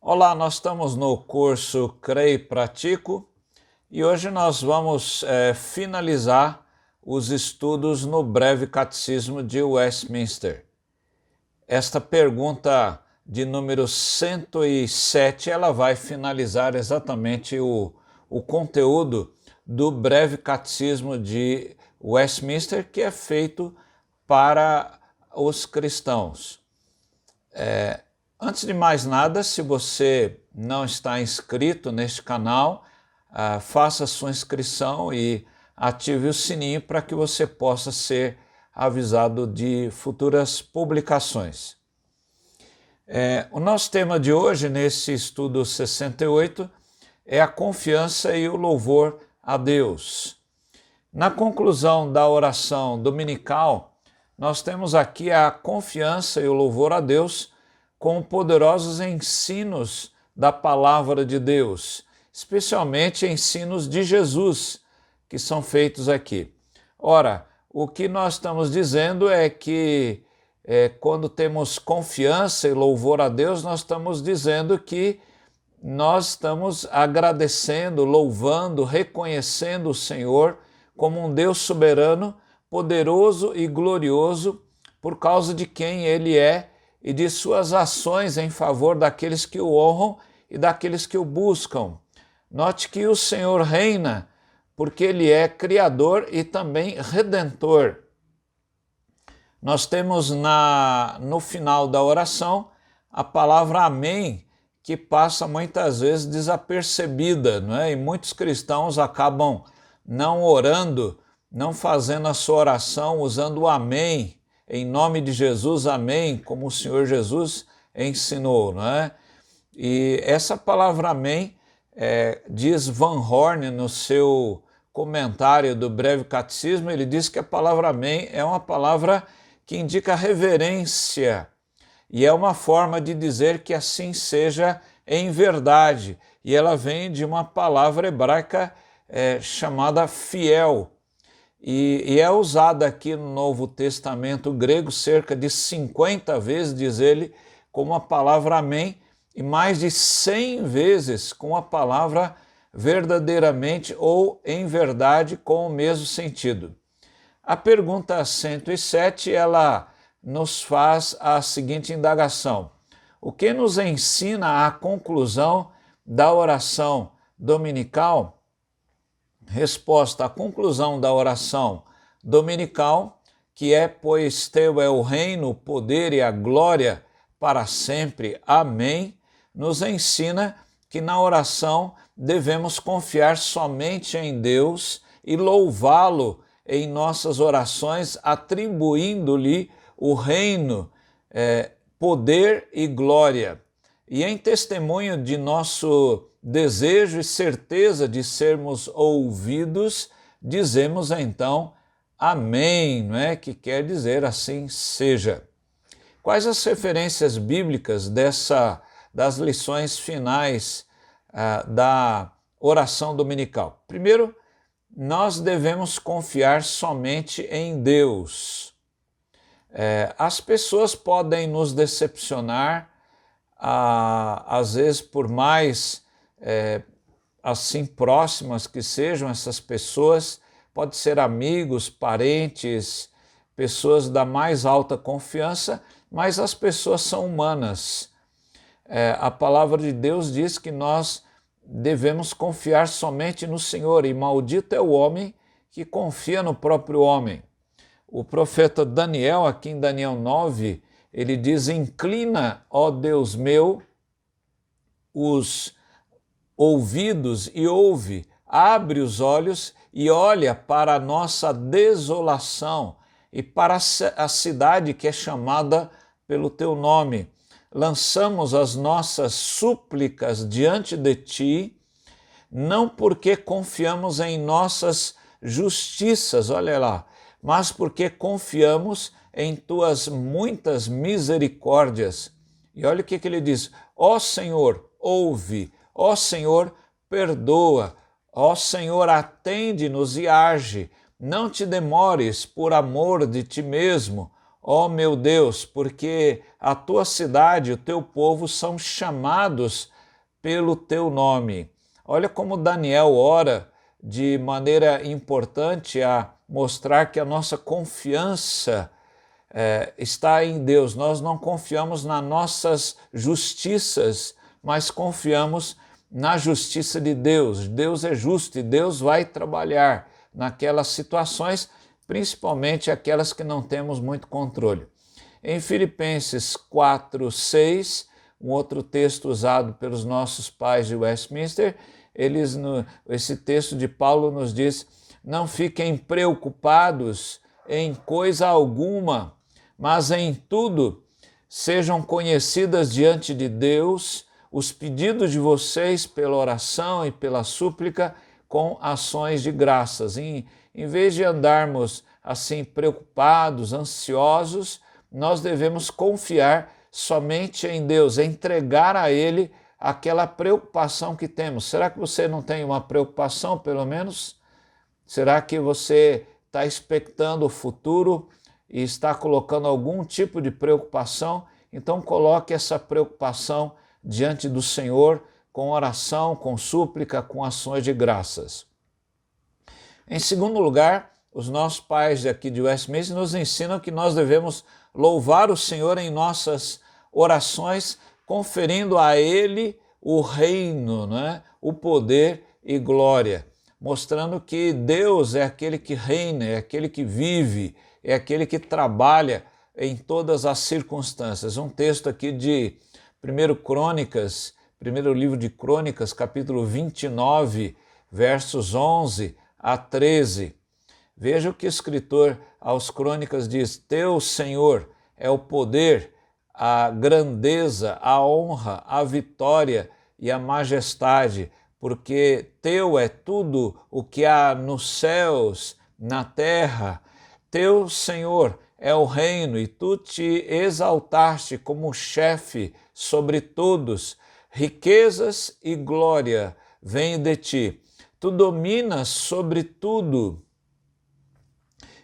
Olá, nós estamos no curso Creio e Pratico e hoje nós vamos é, finalizar os estudos no breve catecismo de Westminster. Esta pergunta de número 107, ela vai finalizar exatamente o, o conteúdo do breve catecismo de Westminster, que é feito para os cristãos. É, antes de mais nada, se você não está inscrito neste canal, ah, faça sua inscrição e ative o sininho para que você possa ser avisado de futuras publicações. É, o nosso tema de hoje, nesse estudo 68, é a confiança e o louvor a Deus. Na conclusão da oração dominical, nós temos aqui a confiança e o louvor a Deus com poderosos ensinos da palavra de Deus, especialmente ensinos de Jesus que são feitos aqui. Ora, o que nós estamos dizendo é que é, quando temos confiança e louvor a Deus, nós estamos dizendo que nós estamos agradecendo, louvando, reconhecendo o Senhor como um Deus soberano, poderoso e glorioso por causa de quem Ele é e de suas ações em favor daqueles que o honram e daqueles que o buscam. Note que o Senhor reina porque Ele é Criador e também Redentor. Nós temos na, no final da oração a palavra Amém, que passa muitas vezes desapercebida, não é? E muitos cristãos acabam não orando, não fazendo a sua oração usando o Amém, em nome de Jesus, Amém, como o Senhor Jesus ensinou, não é? E essa palavra Amém, é, diz Van Horn no seu comentário do breve catecismo, ele diz que a palavra Amém é uma palavra que indica reverência e é uma forma de dizer que assim seja em verdade. E ela vem de uma palavra hebraica é, chamada fiel. E, e, é usada aqui no Novo Testamento grego cerca de 50 vezes, diz ele, como a palavra amém, e mais de 100 vezes com a palavra verdadeiramente ou em verdade com o mesmo sentido. A pergunta 107, ela nos faz a seguinte indagação: O que nos ensina a conclusão da oração dominical? Resposta: a conclusão da oração dominical, que é: Pois teu é o reino, o poder e a glória para sempre. Amém. Nos ensina que na oração devemos confiar somente em Deus e louvá-lo em nossas orações, atribuindo-lhe o reino, é, poder e glória. E em testemunho de nosso desejo e certeza de sermos ouvidos, dizemos então Amém, não é? Que quer dizer assim seja. Quais as referências bíblicas dessa das lições finais ah, da oração dominical? Primeiro, nós devemos confiar somente em Deus. É, as pessoas podem nos decepcionar, ah, às vezes por mais é, assim próximas que sejam essas pessoas, pode ser amigos, parentes, pessoas da mais alta confiança, mas as pessoas são humanas. É, a palavra de Deus diz que nós devemos confiar somente no Senhor, e maldito é o homem que confia no próprio homem. O profeta Daniel, aqui em Daniel 9, ele diz: Inclina, ó Deus meu, os ouvidos e ouve, abre os olhos e olha para a nossa desolação e para a cidade que é chamada pelo teu nome lançamos as nossas súplicas diante de ti, não porque confiamos em nossas justiças, olha lá, mas porque confiamos em tuas muitas misericórdias. E olha o que, que ele diz: Ó Senhor, ouve, ó Senhor, perdoa, ó Senhor, atende-nos e age, Não te demores por amor de ti mesmo, ó meu Deus, porque a tua cidade e o teu povo são chamados pelo teu nome. Olha como Daniel ora de maneira importante a mostrar que a nossa confiança é, está em Deus. Nós não confiamos nas nossas justiças, mas confiamos na justiça de Deus. Deus é justo e Deus vai trabalhar naquelas situações, principalmente aquelas que não temos muito controle. Em Filipenses 4, 6, um outro texto usado pelos nossos pais de Westminster, eles no, esse texto de Paulo nos diz: não fiquem preocupados em coisa alguma, mas em tudo sejam conhecidas diante de Deus os pedidos de vocês pela oração e pela súplica com ações de graças. Em, em vez de andarmos assim preocupados, ansiosos, nós devemos confiar somente em Deus, entregar a Ele aquela preocupação que temos. Será que você não tem uma preocupação, pelo menos? Será que você está expectando o futuro e está colocando algum tipo de preocupação? Então, coloque essa preocupação diante do Senhor com oração, com súplica, com ações de graças. Em segundo lugar, os nossos pais aqui de Westminster nos ensinam que nós devemos louvar o Senhor em nossas orações, conferindo a Ele o reino, né? o poder e glória, mostrando que Deus é aquele que reina, é aquele que vive, é aquele que trabalha em todas as circunstâncias. Um texto aqui de 1 Crônicas, primeiro livro de Crônicas, capítulo 29, versos 11 a 13. Veja o que o escritor aos Crônicas diz: Teu Senhor é o poder, a grandeza, a honra, a vitória e a majestade, porque teu é tudo o que há nos céus, na terra. Teu Senhor é o reino e tu te exaltaste como chefe sobre todos. Riquezas e glória vêm de ti. Tu dominas sobre tudo.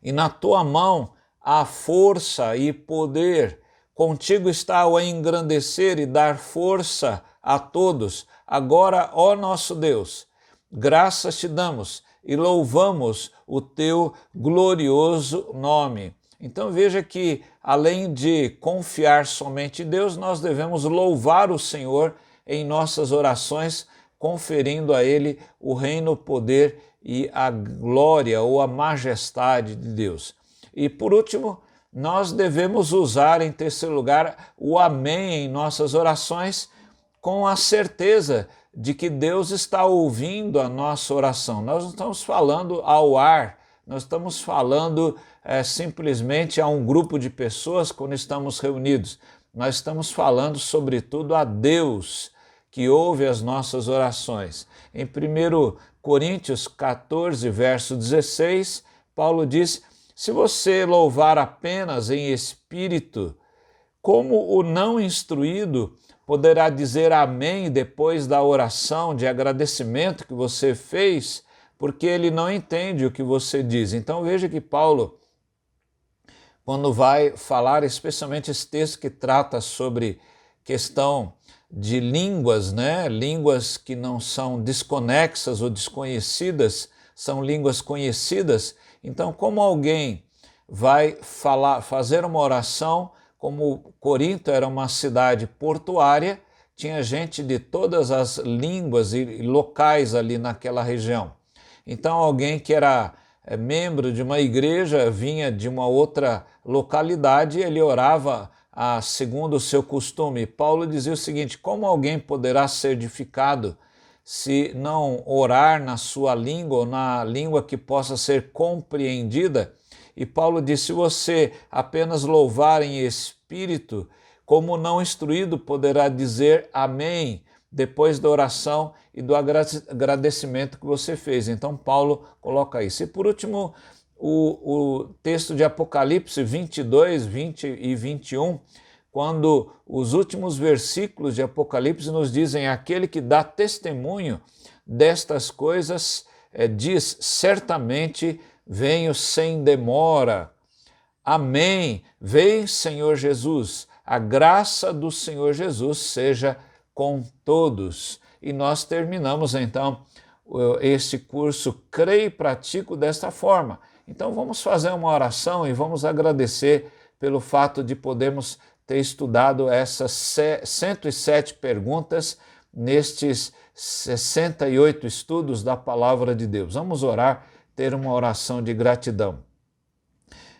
E na tua mão há força e poder. Contigo está o engrandecer e dar força a todos. Agora, ó nosso Deus, graças te damos e louvamos o teu glorioso nome. Então veja que, além de confiar somente em Deus, nós devemos louvar o Senhor em nossas orações, conferindo a Ele o reino, o poder e a glória ou a majestade de Deus. E por último, nós devemos usar, em terceiro lugar, o Amém em nossas orações, com a certeza de que Deus está ouvindo a nossa oração. Nós não estamos falando ao ar, nós estamos falando é, simplesmente a um grupo de pessoas quando estamos reunidos. Nós estamos falando, sobretudo, a Deus que ouve as nossas orações. Em 1 Coríntios 14, verso 16, Paulo diz: Se você louvar apenas em espírito, como o não instruído poderá dizer amém depois da oração de agradecimento que você fez, porque ele não entende o que você diz. Então veja que Paulo quando vai falar, especialmente esse texto que trata sobre questão de línguas, né? Línguas que não são desconexas ou desconhecidas, são línguas conhecidas. Então, como alguém vai falar, fazer uma oração, como Corinto era uma cidade portuária, tinha gente de todas as línguas e locais ali naquela região. Então, alguém que era é, membro de uma igreja, vinha de uma outra localidade, ele orava a, segundo o seu costume. Paulo dizia o seguinte: como alguém poderá ser edificado se não orar na sua língua ou na língua que possa ser compreendida? E Paulo disse: se você apenas louvar em espírito, como não instruído poderá dizer amém depois da oração e do agradecimento que você fez. Então, Paulo coloca isso. E por último, o, o texto de Apocalipse 22, 20 e 21, quando os últimos versículos de Apocalipse nos dizem: aquele que dá testemunho destas coisas é, diz: certamente venho sem demora. Amém. Vem, Senhor Jesus. A graça do Senhor Jesus seja com todos. E nós terminamos então esse curso Creio e Pratico desta forma. Então vamos fazer uma oração e vamos agradecer pelo fato de podermos ter estudado essas 107 perguntas nestes 68 estudos da palavra de Deus. Vamos orar, ter uma oração de gratidão.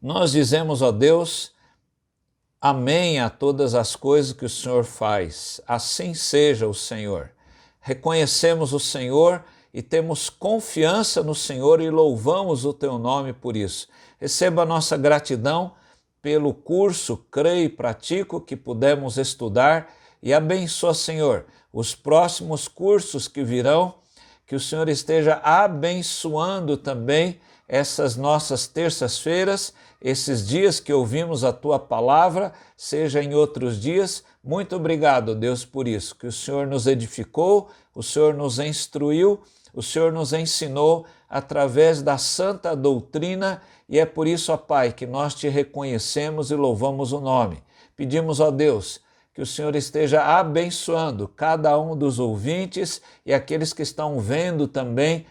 Nós dizemos, ó Deus, amém a todas as coisas que o Senhor faz. Assim seja o Senhor. Reconhecemos o Senhor e temos confiança no Senhor e louvamos o teu nome por isso. Receba a nossa gratidão pelo curso Creio e Pratico que pudemos estudar e abençoa, Senhor, os próximos cursos que virão, que o Senhor esteja abençoando também essas nossas terças-feiras, esses dias que ouvimos a tua palavra, seja em outros dias. Muito obrigado, Deus, por isso, que o Senhor nos edificou, o Senhor nos instruiu o Senhor nos ensinou através da santa doutrina e é por isso, ó Pai, que nós te reconhecemos e louvamos o nome. Pedimos, ó Deus, que o Senhor esteja abençoando cada um dos ouvintes e aqueles que estão vendo também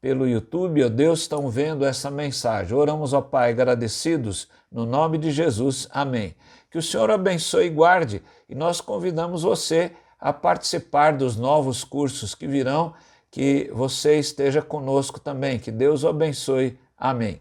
pelo YouTube, ó Deus, estão vendo essa mensagem. Oramos, ó Pai, agradecidos no nome de Jesus. Amém. Que o Senhor abençoe e guarde e nós convidamos você a participar dos novos cursos que virão que você esteja conosco também. Que Deus o abençoe. Amém.